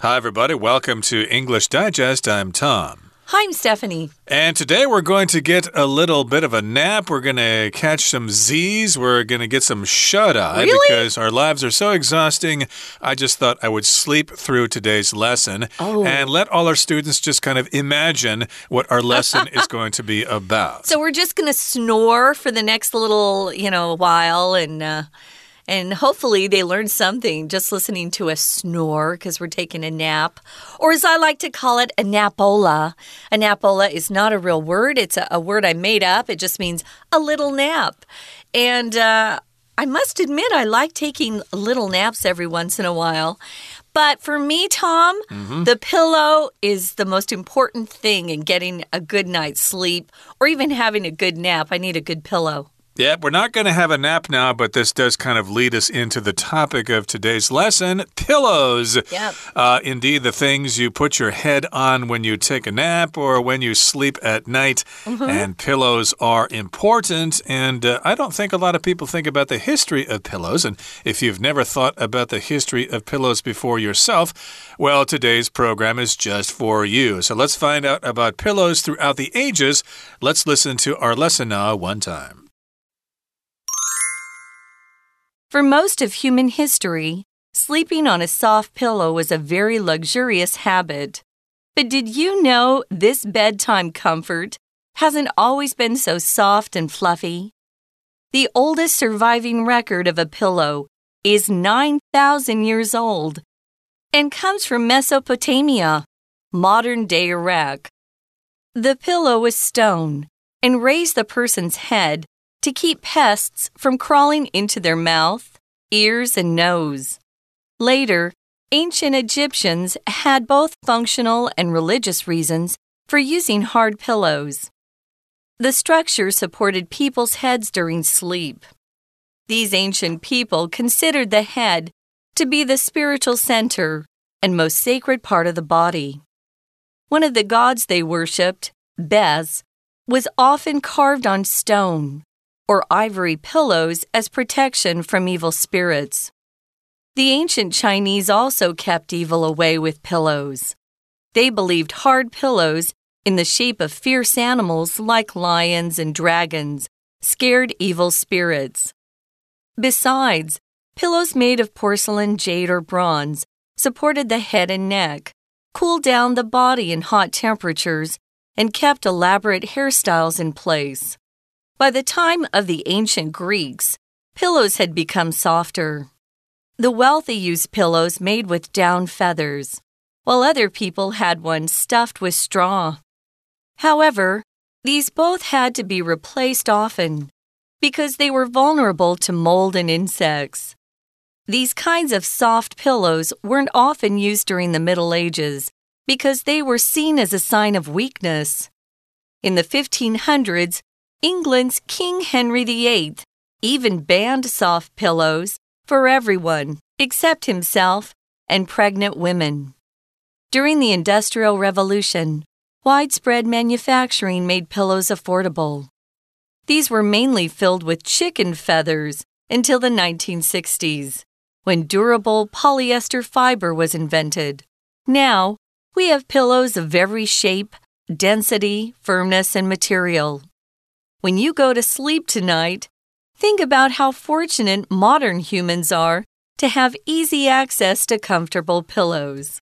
Hi, everybody. Welcome to English Digest. I'm Tom. Hi, I'm Stephanie. And today we're going to get a little bit of a nap. We're going to catch some Z's. We're going to get some shut eye really? because our lives are so exhausting. I just thought I would sleep through today's lesson oh. and let all our students just kind of imagine what our lesson is going to be about. So we're just going to snore for the next little, you know, while and. Uh and hopefully they learned something just listening to us snore because we're taking a nap. Or as I like to call it, a napola. A napola is not a real word, it's a, a word I made up. It just means a little nap. And uh, I must admit, I like taking little naps every once in a while. But for me, Tom, mm -hmm. the pillow is the most important thing in getting a good night's sleep or even having a good nap. I need a good pillow. Yeah, we're not going to have a nap now, but this does kind of lead us into the topic of today's lesson pillows. Yep. Uh, indeed, the things you put your head on when you take a nap or when you sleep at night. Mm -hmm. And pillows are important. And uh, I don't think a lot of people think about the history of pillows. And if you've never thought about the history of pillows before yourself, well, today's program is just for you. So let's find out about pillows throughout the ages. Let's listen to our lesson now one time. For most of human history, sleeping on a soft pillow was a very luxurious habit. But did you know this bedtime comfort hasn't always been so soft and fluffy? The oldest surviving record of a pillow is 9,000 years old and comes from Mesopotamia, modern day Iraq. The pillow was stone and raised the person's head to keep pests from crawling into their mouth, ears, and nose. Later, ancient Egyptians had both functional and religious reasons for using hard pillows. The structure supported people's heads during sleep. These ancient people considered the head to be the spiritual center and most sacred part of the body. One of the gods they worshipped, Bes, was often carved on stone or ivory pillows as protection from evil spirits. The ancient Chinese also kept evil away with pillows. They believed hard pillows in the shape of fierce animals like lions and dragons scared evil spirits. Besides, pillows made of porcelain, jade, or bronze supported the head and neck, cooled down the body in hot temperatures, and kept elaborate hairstyles in place. By the time of the ancient Greeks, pillows had become softer. The wealthy used pillows made with down feathers, while other people had ones stuffed with straw. However, these both had to be replaced often because they were vulnerable to mold and insects. These kinds of soft pillows weren't often used during the Middle Ages because they were seen as a sign of weakness. In the 1500s, England's King Henry VIII even banned soft pillows for everyone except himself and pregnant women. During the Industrial Revolution, widespread manufacturing made pillows affordable. These were mainly filled with chicken feathers until the 1960s, when durable polyester fiber was invented. Now, we have pillows of every shape, density, firmness, and material. When you go to sleep tonight, think about how fortunate modern humans are to have easy access to comfortable pillows.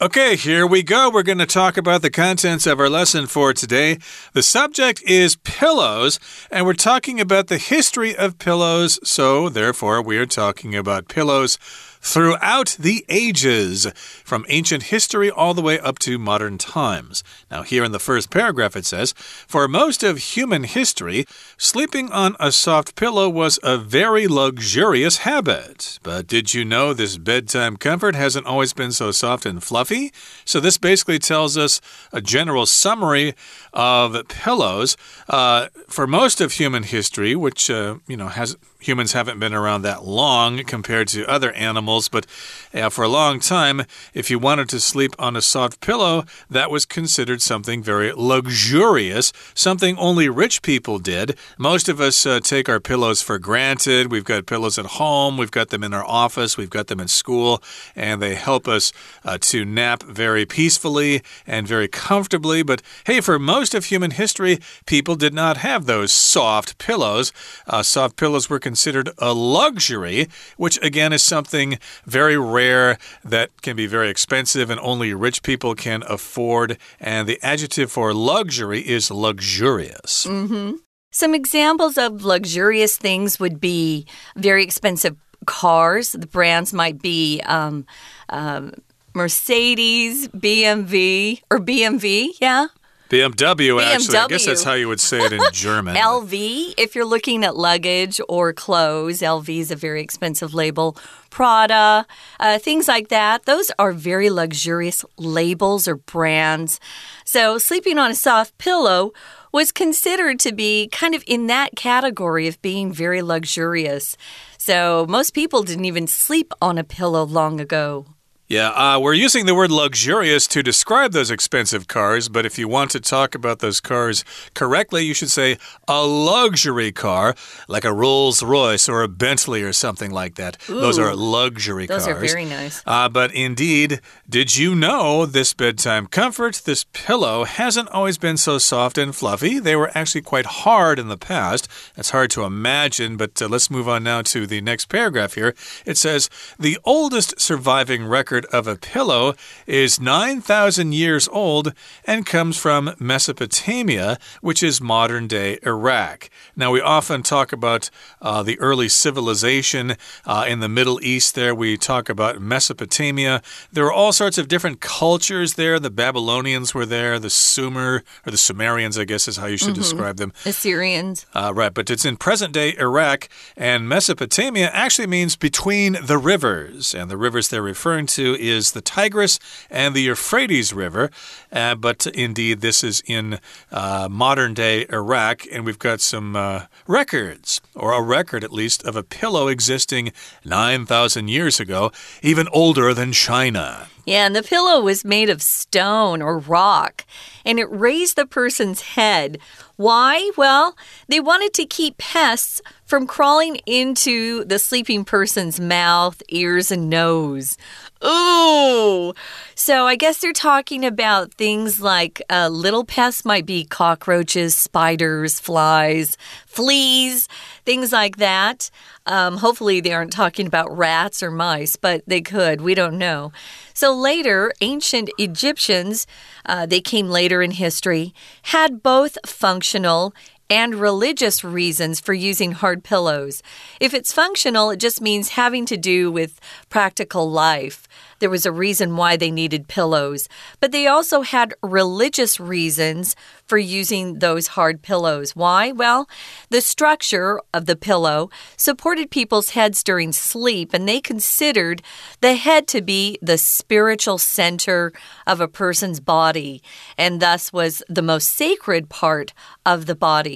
Okay, here we go. We're going to talk about the contents of our lesson for today. The subject is pillows, and we're talking about the history of pillows. So, therefore, we are talking about pillows throughout the ages, from ancient history all the way up to modern times. Now, here in the first paragraph, it says For most of human history, sleeping on a soft pillow was a very luxurious habit. But did you know this bedtime comfort hasn't always been so soft and fluffy? So, this basically tells us a general summary of pillows. Uh, for most of human history, which, uh, you know, has humans haven't been around that long compared to other animals, but uh, for a long time, if you wanted to sleep on a soft pillow, that was considered something very luxurious, something only rich people did. Most of us uh, take our pillows for granted. We've got pillows at home, we've got them in our office, we've got them in school, and they help us uh, to nap very peacefully and very comfortably. But hey, for most of human history, people did not have those soft pillows. Uh, soft pillows were considered a luxury, which again is something very rare that can be very expensive and only rich people can afford. And the adjective for luxury is luxurious. Mm -hmm. Some examples of luxurious things would be very expensive cars. The brands might be um, um, Mercedes, BMW, or BMW, yeah. BMW, BMW, actually. I guess that's how you would say it in German. LV, if you're looking at luggage or clothes, LV is a very expensive label. Prada, uh, things like that. Those are very luxurious labels or brands. So, sleeping on a soft pillow was considered to be kind of in that category of being very luxurious. So, most people didn't even sleep on a pillow long ago. Yeah, uh, we're using the word luxurious to describe those expensive cars, but if you want to talk about those cars correctly, you should say a luxury car, like a Rolls Royce or a Bentley or something like that. Ooh, those are luxury those cars. Those are very nice. Uh, but indeed, did you know this bedtime comfort, this pillow, hasn't always been so soft and fluffy? They were actually quite hard in the past. It's hard to imagine, but uh, let's move on now to the next paragraph here. It says, The oldest surviving record of a pillow is 9,000 years old and comes from Mesopotamia, which is modern day Iraq. Now, we often talk about uh, the early civilization uh, in the Middle East, there we talk about Mesopotamia. There were all sorts of different cultures there. The Babylonians were there, the Sumer, or the Sumerians, I guess is how you should mm -hmm. describe them. Assyrians. Uh, right, but it's in present day Iraq, and Mesopotamia actually means between the rivers. And the rivers they're referring to is the Tigris and the Euphrates River. Uh, but indeed, this is in uh, modern day Iraq, and we've got some uh, records, or a record at least, of a pillow existing 9,000 years ago, even older than China. Yeah, and the pillow was made of stone or rock, and it raised the person's head. Why? Well, they wanted to keep pests from crawling into the sleeping person's mouth, ears, and nose. Ooh. So I guess they're talking about things like uh, little pests might be cockroaches, spiders, flies, fleas, things like that. Um, hopefully, they aren't talking about rats or mice, but they could. We don't know. So later, ancient Egyptians, uh, they came later in history, had both functional and religious reasons for using hard pillows. If it's functional, it just means having to do with practical life. There was a reason why they needed pillows, but they also had religious reasons for using those hard pillows. Why? Well, the structure of the pillow supported people's heads during sleep, and they considered the head to be the spiritual center of a person's body, and thus was the most sacred part of the body.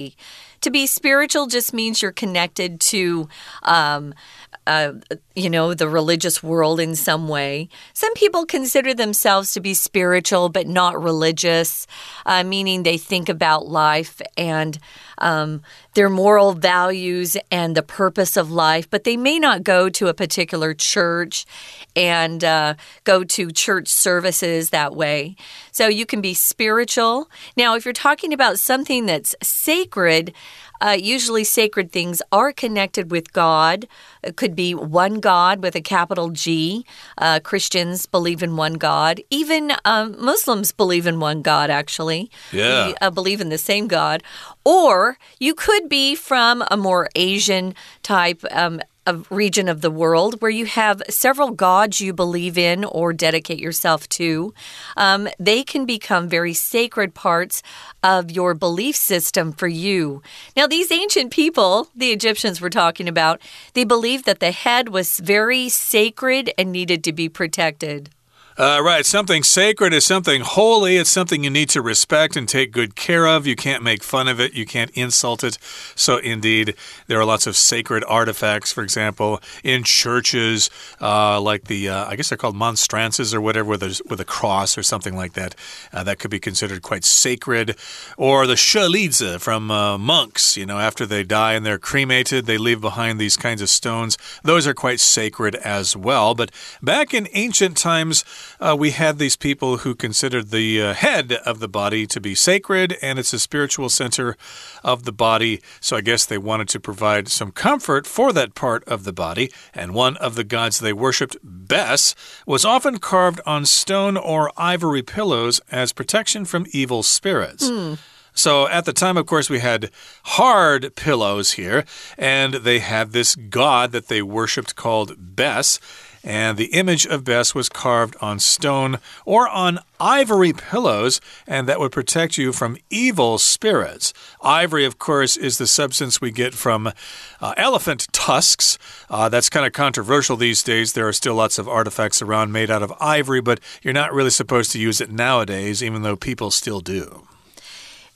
To be spiritual just means you're connected to um, uh, you know, the religious world in some way. Some people consider themselves to be spiritual but not religious, uh, meaning they think about life and um, their moral values and the purpose of life, but they may not go to a particular church and uh, go to church services that way. So you can be spiritual. Now, if you're talking about something that's sacred, uh, usually, sacred things are connected with God. It could be one God with a capital G. Uh, Christians believe in one God. Even um, Muslims believe in one God, actually. Yeah. We, uh, believe in the same God. Or you could be from a more Asian type um, a region of the world where you have several gods you believe in or dedicate yourself to, um, they can become very sacred parts of your belief system for you. Now, these ancient people, the Egyptians we're talking about, they believed that the head was very sacred and needed to be protected. Uh, right. Something sacred is something holy. It's something you need to respect and take good care of. You can't make fun of it. You can't insult it. So, indeed, there are lots of sacred artifacts, for example, in churches, uh, like the, uh, I guess they're called monstrances or whatever, with a, with a cross or something like that. Uh, that could be considered quite sacred. Or the shelizi from uh, monks, you know, after they die and they're cremated, they leave behind these kinds of stones. Those are quite sacred as well. But back in ancient times, uh, we had these people who considered the uh, head of the body to be sacred and it's a spiritual center of the body. So I guess they wanted to provide some comfort for that part of the body. And one of the gods they worshipped, Bes, was often carved on stone or ivory pillows as protection from evil spirits. Mm. So at the time, of course, we had hard pillows here, and they had this god that they worshipped called Bes and the image of Bes was carved on stone or on ivory pillows, and that would protect you from evil spirits. Ivory, of course, is the substance we get from uh, elephant tusks. Uh, that's kind of controversial these days. There are still lots of artifacts around made out of ivory, but you're not really supposed to use it nowadays, even though people still do.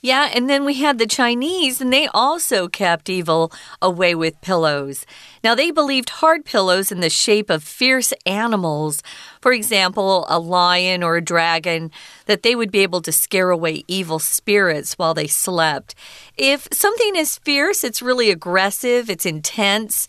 Yeah, and then we had the Chinese, and they also kept evil away with pillows. Now, they believed hard pillows in the shape of fierce animals, for example, a lion or a dragon, that they would be able to scare away evil spirits while they slept. If something is fierce, it's really aggressive, it's intense,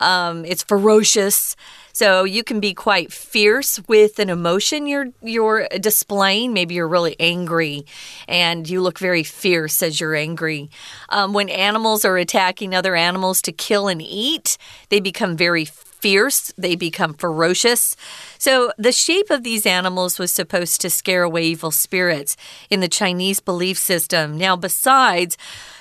um, it's ferocious. So you can be quite fierce with an emotion you're you're displaying. Maybe you're really angry, and you look very fierce as you're angry. Um, when animals are attacking other animals to kill and eat, they become very fierce, they become ferocious. So, the shape of these animals was supposed to scare away evil spirits in the Chinese belief system. Now, besides,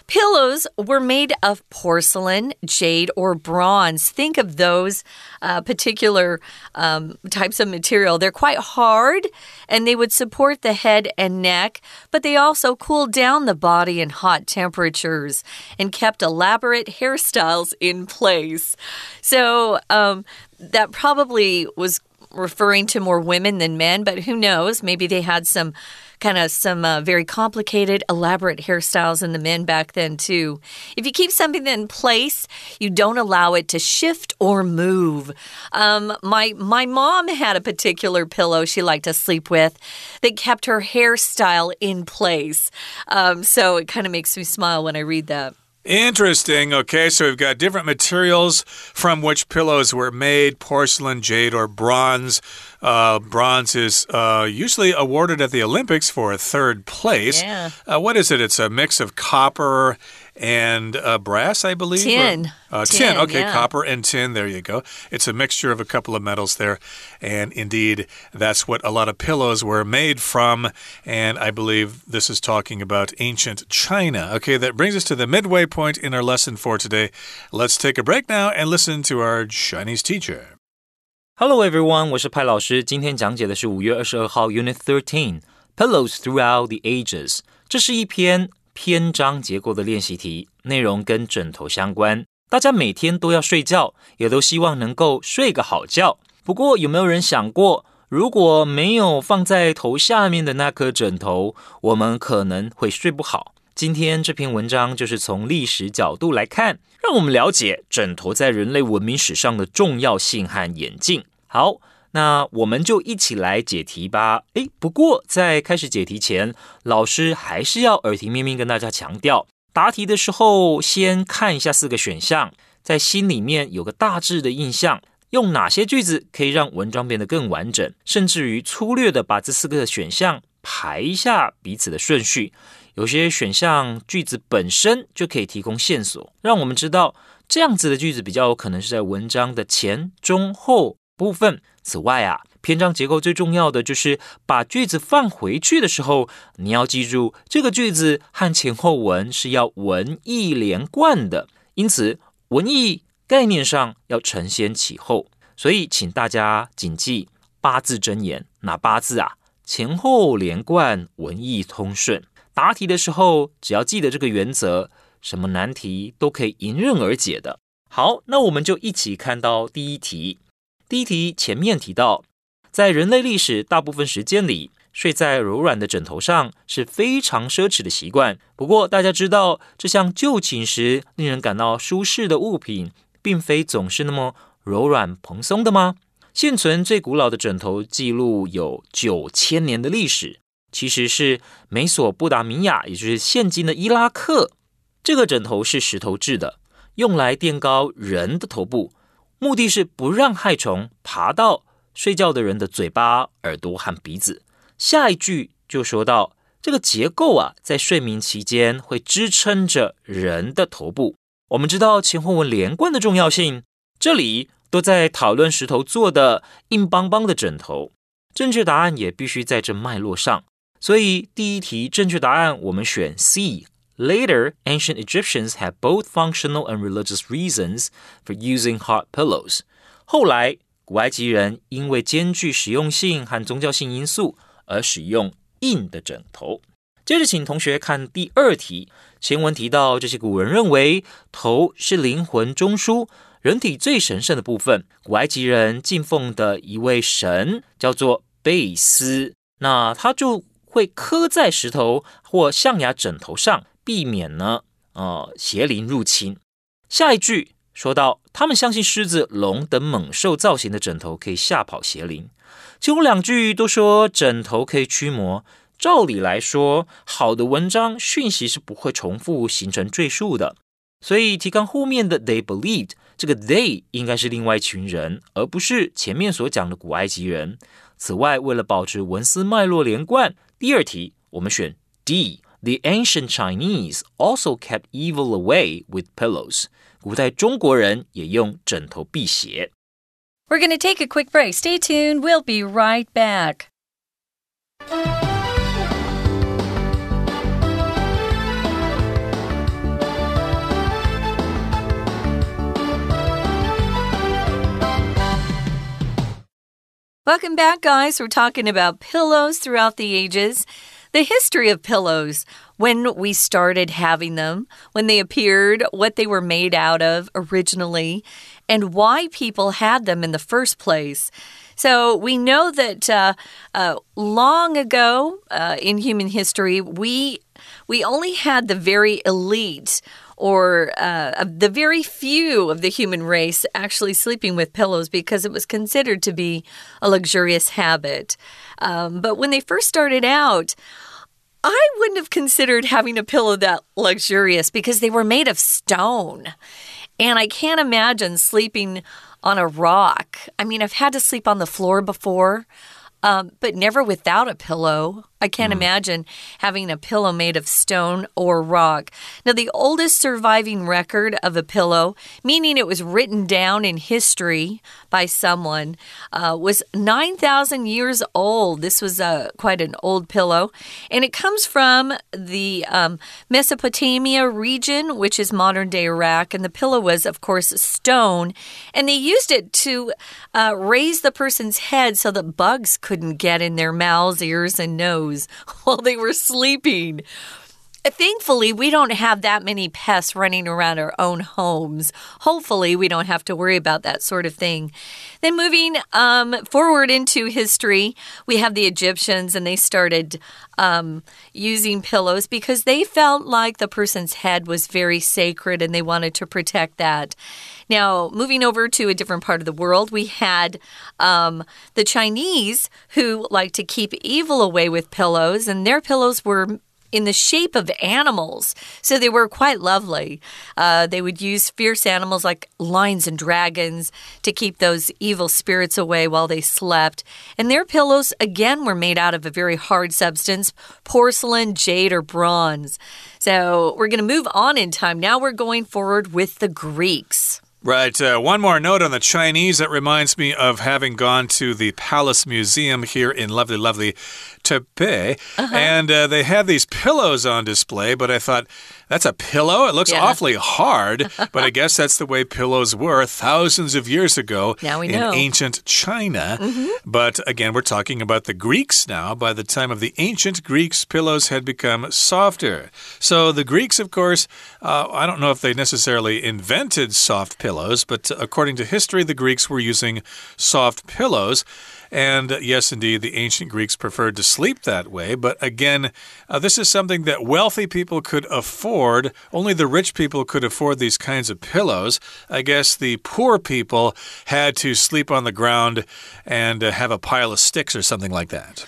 Pillows were made of porcelain, jade, or bronze. Think of those uh, particular um, types of material. They're quite hard and they would support the head and neck, but they also cooled down the body in hot temperatures and kept elaborate hairstyles in place. So, um, that probably was referring to more women than men, but who knows? Maybe they had some kind of some uh, very complicated, elaborate hairstyles in the men back then, too. If you keep something in place, you don't allow it to shift or move. Um, my, my mom had a particular pillow she liked to sleep with that kept her hairstyle in place. Um, so it kind of makes me smile when I read that. Interesting. Okay, so we've got different materials from which pillows were made porcelain, jade, or bronze. Uh, bronze is uh, usually awarded at the Olympics for a third place. Yeah. Uh, what is it? It's a mix of copper and uh, brass, I believe. Tin. Or, uh, tin. tin. Okay, yeah. copper and tin. There you go. It's a mixture of a couple of metals there. And indeed, that's what a lot of pillows were made from. And I believe this is talking about ancient China. Okay, that brings us to the midway point in our lesson for today. Let's take a break now and listen to our Chinese teacher. Hello everyone，我是派老师。今天讲解的是五月二十二号 Unit Thirteen Pillows Throughout the Ages。这是一篇 篇章结构的练习题，内容跟枕头相关。大家每天都要睡觉，也都希望能够睡个好觉。不过，有没有人想过，如果没有放在头下面的那颗枕头，我们可能会睡不好？今天这篇文章就是从历史角度来看，让我们了解枕头在人类文明史上的重要性和演进。好。那我们就一起来解题吧。诶，不过在开始解题前，老师还是要耳提面命跟大家强调，答题的时候先看一下四个选项，在心里面有个大致的印象，用哪些句子可以让文章变得更完整，甚至于粗略的把这四个选项排一下彼此的顺序。有些选项句子本身就可以提供线索，让我们知道这样子的句子比较有可能是在文章的前、中、后部分。此外啊，篇章结构最重要的就是把句子放回去的时候，你要记住这个句子和前后文是要文意连贯的，因此文意概念上要承先启后。所以，请大家谨记八字真言，哪八字啊？前后连贯，文意通顺。答题的时候，只要记得这个原则，什么难题都可以迎刃而解的。好，那我们就一起看到第一题。第一题前面提到在人类历史大部分时间里，睡在柔软的枕头上是非常奢侈的习惯。不过，大家知道，这项就寝时令人感到舒适的物品，并非总是那么柔软蓬松的吗？现存最古老的枕头记录有九千年的历史，其实是美索不达米亚，也就是现今的伊拉克。这个枕头是石头制的，用来垫高人的头部，目的是不让害虫爬到睡觉的人的嘴巴、耳朵和鼻子。下一句就说到，这个结构啊，在睡眠期间会支撑着人的头部。我们知道前后文连贯的重要性，这里都在讨论石头做的硬邦邦的枕头。正确答案也必须在这脉络上，所以第一题正确答案我们选 C。Later, ancient Egyptians had both functional and religious reasons for using hard pillows. 后来，古埃及人因为兼具实用性和宗教性因素而使用硬的枕头。接着，请同学看第二题。前文提到，这些古人认为头是灵魂中枢、人体最神圣的部分。古埃及人敬奉的一位神叫做贝斯，那他就会刻在石头或象牙枕头上。避免呢，呃，邪灵入侵。下一句说到，他们相信狮子、龙等猛兽造型的枕头可以吓跑邪灵。其中两句都说枕头可以驱魔。照理来说，好的文章讯息是不会重复形成赘述的。所以提纲后面的 they believed，这个 they 应该是另外一群人，而不是前面所讲的古埃及人。此外，为了保持文思脉络连贯，第二题我们选 D。The ancient Chinese also kept evil away with pillows. 古代中国人也用枕头辟邪。We're going to take a quick break. Stay tuned. We'll be right back. Welcome back, guys. We're talking about pillows throughout the ages the history of pillows, when we started having them, when they appeared, what they were made out of originally, and why people had them in the first place. So we know that uh, uh, long ago uh, in human history, we we only had the very elite or uh, the very few of the human race actually sleeping with pillows because it was considered to be a luxurious habit. Um, but when they first started out, I wouldn't have considered having a pillow that luxurious because they were made of stone. And I can't imagine sleeping on a rock. I mean, I've had to sleep on the floor before, um, but never without a pillow. I can't mm. imagine having a pillow made of stone or rock. Now, the oldest surviving record of a pillow, meaning it was written down in history by someone, uh, was 9,000 years old. This was uh, quite an old pillow. And it comes from the um, Mesopotamia region, which is modern day Iraq. And the pillow was, of course, stone. And they used it to uh, raise the person's head so that bugs couldn't get in their mouths, ears, and nose while they were sleeping. Thankfully, we don't have that many pests running around our own homes. Hopefully, we don't have to worry about that sort of thing. Then, moving um, forward into history, we have the Egyptians, and they started um, using pillows because they felt like the person's head was very sacred and they wanted to protect that. Now, moving over to a different part of the world, we had um, the Chinese who like to keep evil away with pillows, and their pillows were in the shape of animals. So they were quite lovely. Uh, they would use fierce animals like lions and dragons to keep those evil spirits away while they slept. And their pillows, again, were made out of a very hard substance porcelain, jade, or bronze. So we're going to move on in time. Now we're going forward with the Greeks. Right. Uh, one more note on the Chinese. That reminds me of having gone to the Palace Museum here in lovely, lovely Taipei. Uh -huh. And uh, they had these pillows on display, but I thought That's a pillow? It looks Yeah. awfully hard, but I guess that's the way pillows were thousands of years ago Now we in know. ancient China. But again, we're talking about the Greeks now. By the time of the ancient Greeks, pillows had become softer. So the Greeks, of course, uh, I don't know if they necessarily invented soft pillows, but according to history, the Greeks were using soft pillows. And uh, yes, indeed, the ancient Greeks preferred to sleep that way. But again, uh, this is something that wealthy people could afford. Only the rich people could afford these kinds of pillows. I guess the poor people had to sleep on the ground and uh, have a pile of sticks or something like that.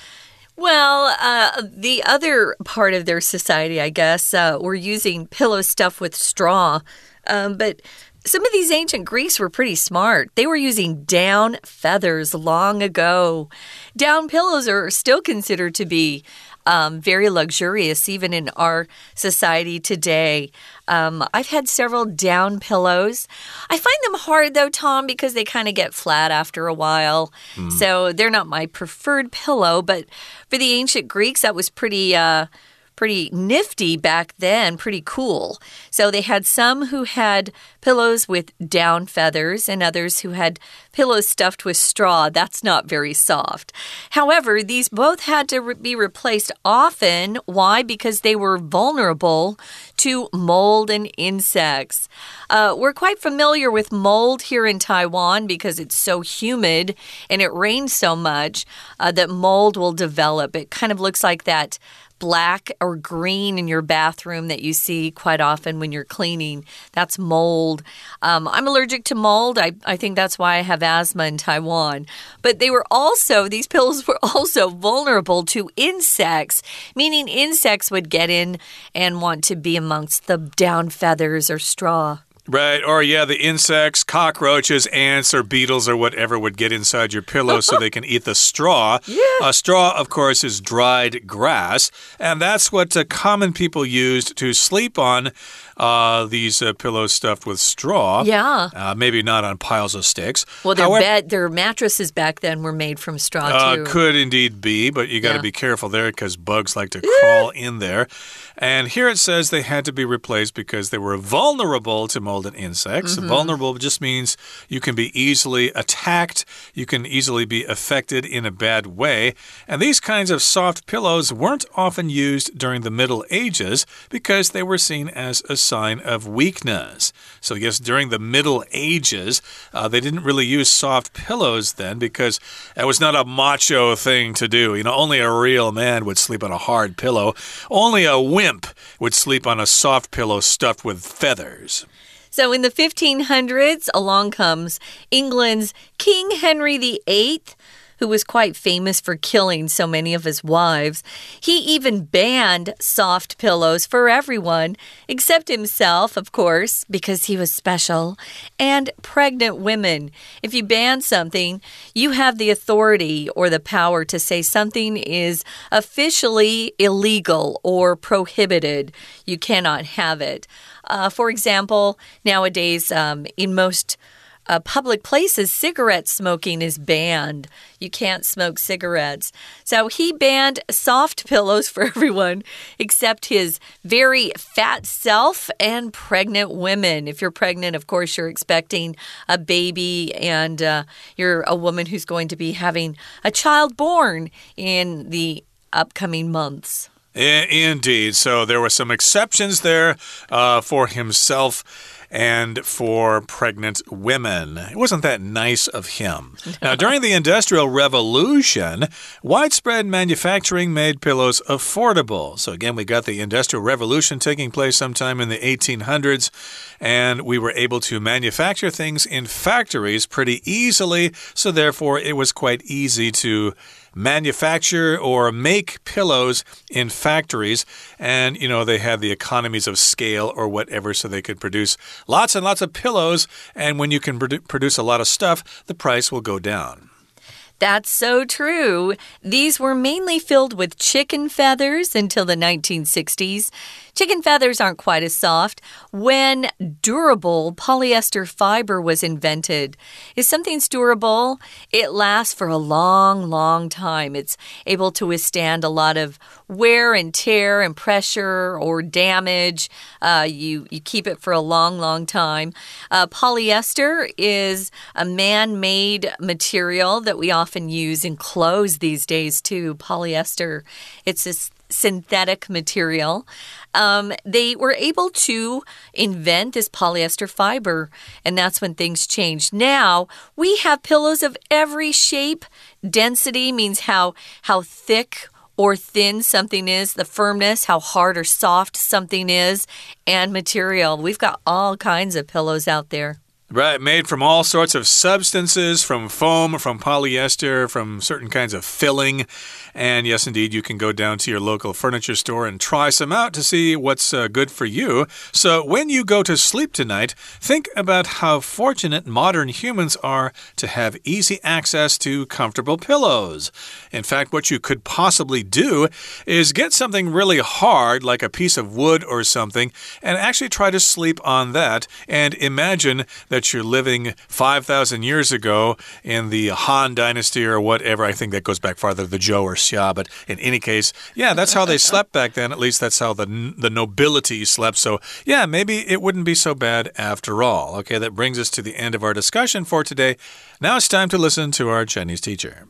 Well, uh, the other part of their society, I guess, uh, were using pillow stuff with straw. Um, but some of these ancient Greeks were pretty smart. They were using down feathers long ago. Down pillows are still considered to be um, very luxurious, even in our society today. Um, I've had several down pillows. I find them hard, though, Tom, because they kind of get flat after a while. So they're not my preferred pillow. But for the ancient Greeks, that was pretty. Uh, pretty nifty back then, pretty cool. So they had some who had pillows with down feathers and others who had pillows stuffed with straw. That's not very soft. However, these both had to re be replaced often. Why? Because they were vulnerable to mold and insects. Uh, we're quite familiar with mold here in Taiwan because it's so humid and it rains so much uh, that mold will develop. It kind of looks like that black or green in your bathroom that you see quite often when you're cleaning. That's mold. Um, I'm allergic to mold. I, I think that's why I have asthma in Taiwan. But they were also, these pills were also vulnerable to insects, meaning insects would get in and want to be amongst the down feathers or straw. Right. Or, yeah, the insects, cockroaches, ants, or beetles, or whatever would get inside your pillow so they can eat the straw. Yeah. Uh, straw, of course, is dried grass. And that's what uh, common people used to sleep on uh, these uh, pillows stuffed with straw. Yeah. Uh, maybe not on piles of sticks. Well, their However- bed, their mattresses back then were made from straw uh, too. could indeed be, but you got to Yeah. be careful there because bugs like to crawl in there. And here it says they had to be replaced because they were vulnerable to mold and insects. Mm-hmm. Vulnerable just means you can be easily attacked, you can easily be affected in a bad way. And these kinds of soft pillows weren't often used during the Middle Ages because they were seen as a sign of weakness. So, yes, during the Middle Ages, uh, they didn't really use soft pillows then because it was not a macho thing to do. You know, only a real man would sleep on a hard pillow, only a wimp would sleep on a soft pillow stuffed with feathers. So in the 1500s, along comes England's King Henry VIII, who was quite famous for killing so many of his wives. He even banned soft pillows for everyone, except himself, of course, because he was special, and pregnant women. If you ban something, you have the authority or the power to say something is officially illegal or prohibited. You cannot have it. Uh, for example, nowadays, um, in most uh, public places, cigarette smoking is banned. You can't smoke cigarettes. So he banned soft pillows for everyone except his very fat self and pregnant women. If you're pregnant, of course, you're expecting a baby and uh, you're a woman who's going to be having a child born in the upcoming months. Indeed. So there were some exceptions there uh, for himself and for pregnant women. It wasn't that nice of him. Now, during the Industrial Revolution, widespread manufacturing made pillows affordable. So, again, we got the Industrial Revolution taking place sometime in the 1800s, and we were able to manufacture things in factories pretty easily. So, therefore, it was quite easy to manufacture or make pillows in factories and you know they had the economies of scale or whatever so they could produce lots and lots of pillows and when you can produ produce a lot of stuff the price will go down That's so true. These were mainly filled with chicken feathers until the 1960s. Chicken feathers aren't quite as soft. When durable polyester fiber was invented, if something's durable, it lasts for a long, long time. It's able to withstand a lot of wear and tear and pressure or damage. Uh, you, you keep it for a long, long time. Uh, polyester is a man made material that we often use in clothes these days, too. Polyester. It's this synthetic material. Um, they were able to invent this polyester fiber, and that's when things changed. Now we have pillows of every shape. Density means how how thick or thin something is, the firmness, how hard or soft something is, and material. We've got all kinds of pillows out there. Right, made from all sorts of substances, from foam, from polyester, from certain kinds of filling. And yes, indeed, you can go down to your local furniture store and try some out to see what's uh, good for you. So when you go to sleep tonight, think about how fortunate modern humans are to have easy access to comfortable pillows. In fact, what you could possibly do is get something really hard, like a piece of wood or something, and actually try to sleep on that and imagine that you're living 5,000 years ago in the Han Dynasty or whatever. I think that goes back farther, the Zhou or Xia. But in any case, yeah, that's how they slept back then. At least that's how the, the nobility slept. So, yeah, maybe it wouldn't be so bad after all. Okay, that brings us to the end of our discussion for today. Now it's time to listen to our Chinese teacher.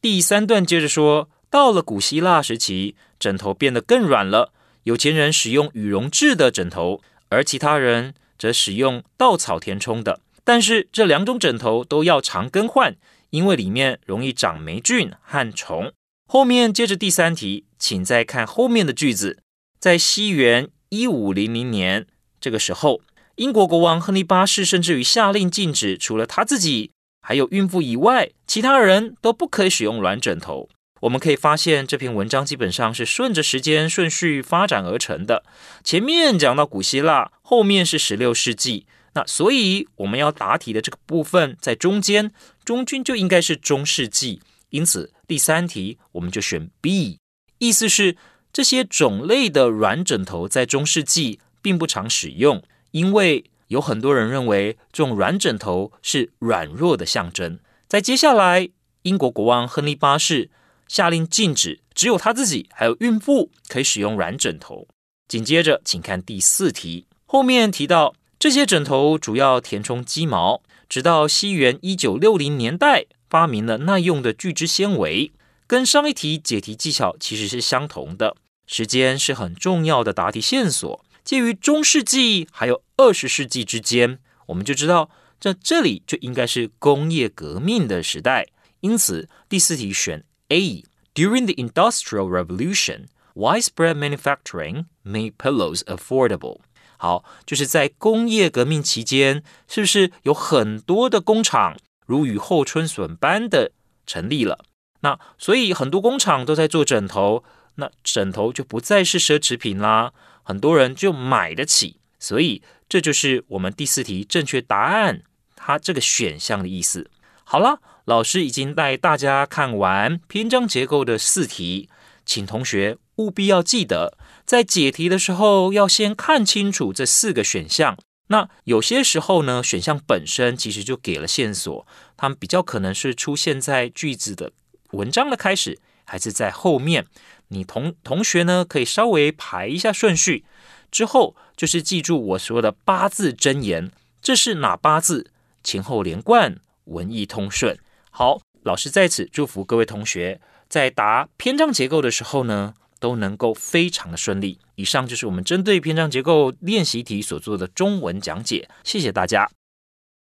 第三段接着说，到了古希腊时期，枕头变得更软了。有钱人使用羽绒制的枕头，而其他人 则使用稻草填充的，但是这两种枕头都要常更换，因为里面容易长霉菌和虫。后面接着第三题，请再看后面的句子。在西元一五零零年这个时候，英国国王亨利八世甚至于下令禁止，除了他自己还有孕妇以外，其他人都不可以使用软枕头。我们可以发现，这篇文章基本上是顺着时间顺序发展而成的。前面讲到古希腊，后面是十六世纪，那所以我们要答题的这个部分在中间，中军就应该是中世纪。因此，第三题我们就选 B，意思是这些种类的软枕头在中世纪并不常使用，因为有很多人认为这种软枕头是软弱的象征。在接下来，英国国王亨利八世。下令禁止，只有他自己还有孕妇可以使用软枕头。紧接着，请看第四题，后面提到这些枕头主要填充鸡毛，直到西元一九六零年代发明了耐用的聚酯纤维，跟上一题解题技巧其实是相同的。时间是很重要的答题线索，介于中世纪还有二十世纪之间，我们就知道这这里就应该是工业革命的时代，因此第四题选。A. During the Industrial Revolution, widespread manufacturing made pillows affordable. 好，就是在工业革命期间，是不是有很多的工厂如雨后春笋般的成立了？那所以很多工厂都在做枕头，那枕头就不再是奢侈品啦，很多人就买得起。所以这就是我们第四题正确答案，它这个选项的意思。好了。老师已经带大家看完篇章结构的四题，请同学务必要记得，在解题的时候要先看清楚这四个选项。那有些时候呢，选项本身其实就给了线索，它们比较可能是出现在句子的文章的开始，还是在后面。你同同学呢，可以稍微排一下顺序，之后就是记住我说的八字真言，这是哪八字？前后连贯，文艺通顺。好，老师在此祝福各位同学，在答篇章结构的时候呢，都能够非常的顺利。以上就是我们针对篇章结构练习题所做的中文讲解，谢谢大家。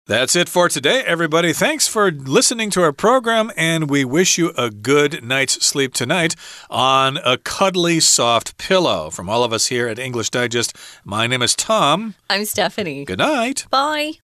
That's it for today, everybody. Thanks for listening to our program, and we wish you a good night's sleep tonight on a cuddly, soft pillow. From all of us here at English Digest, my name is Tom. I'm Stephanie. Good night. Bye.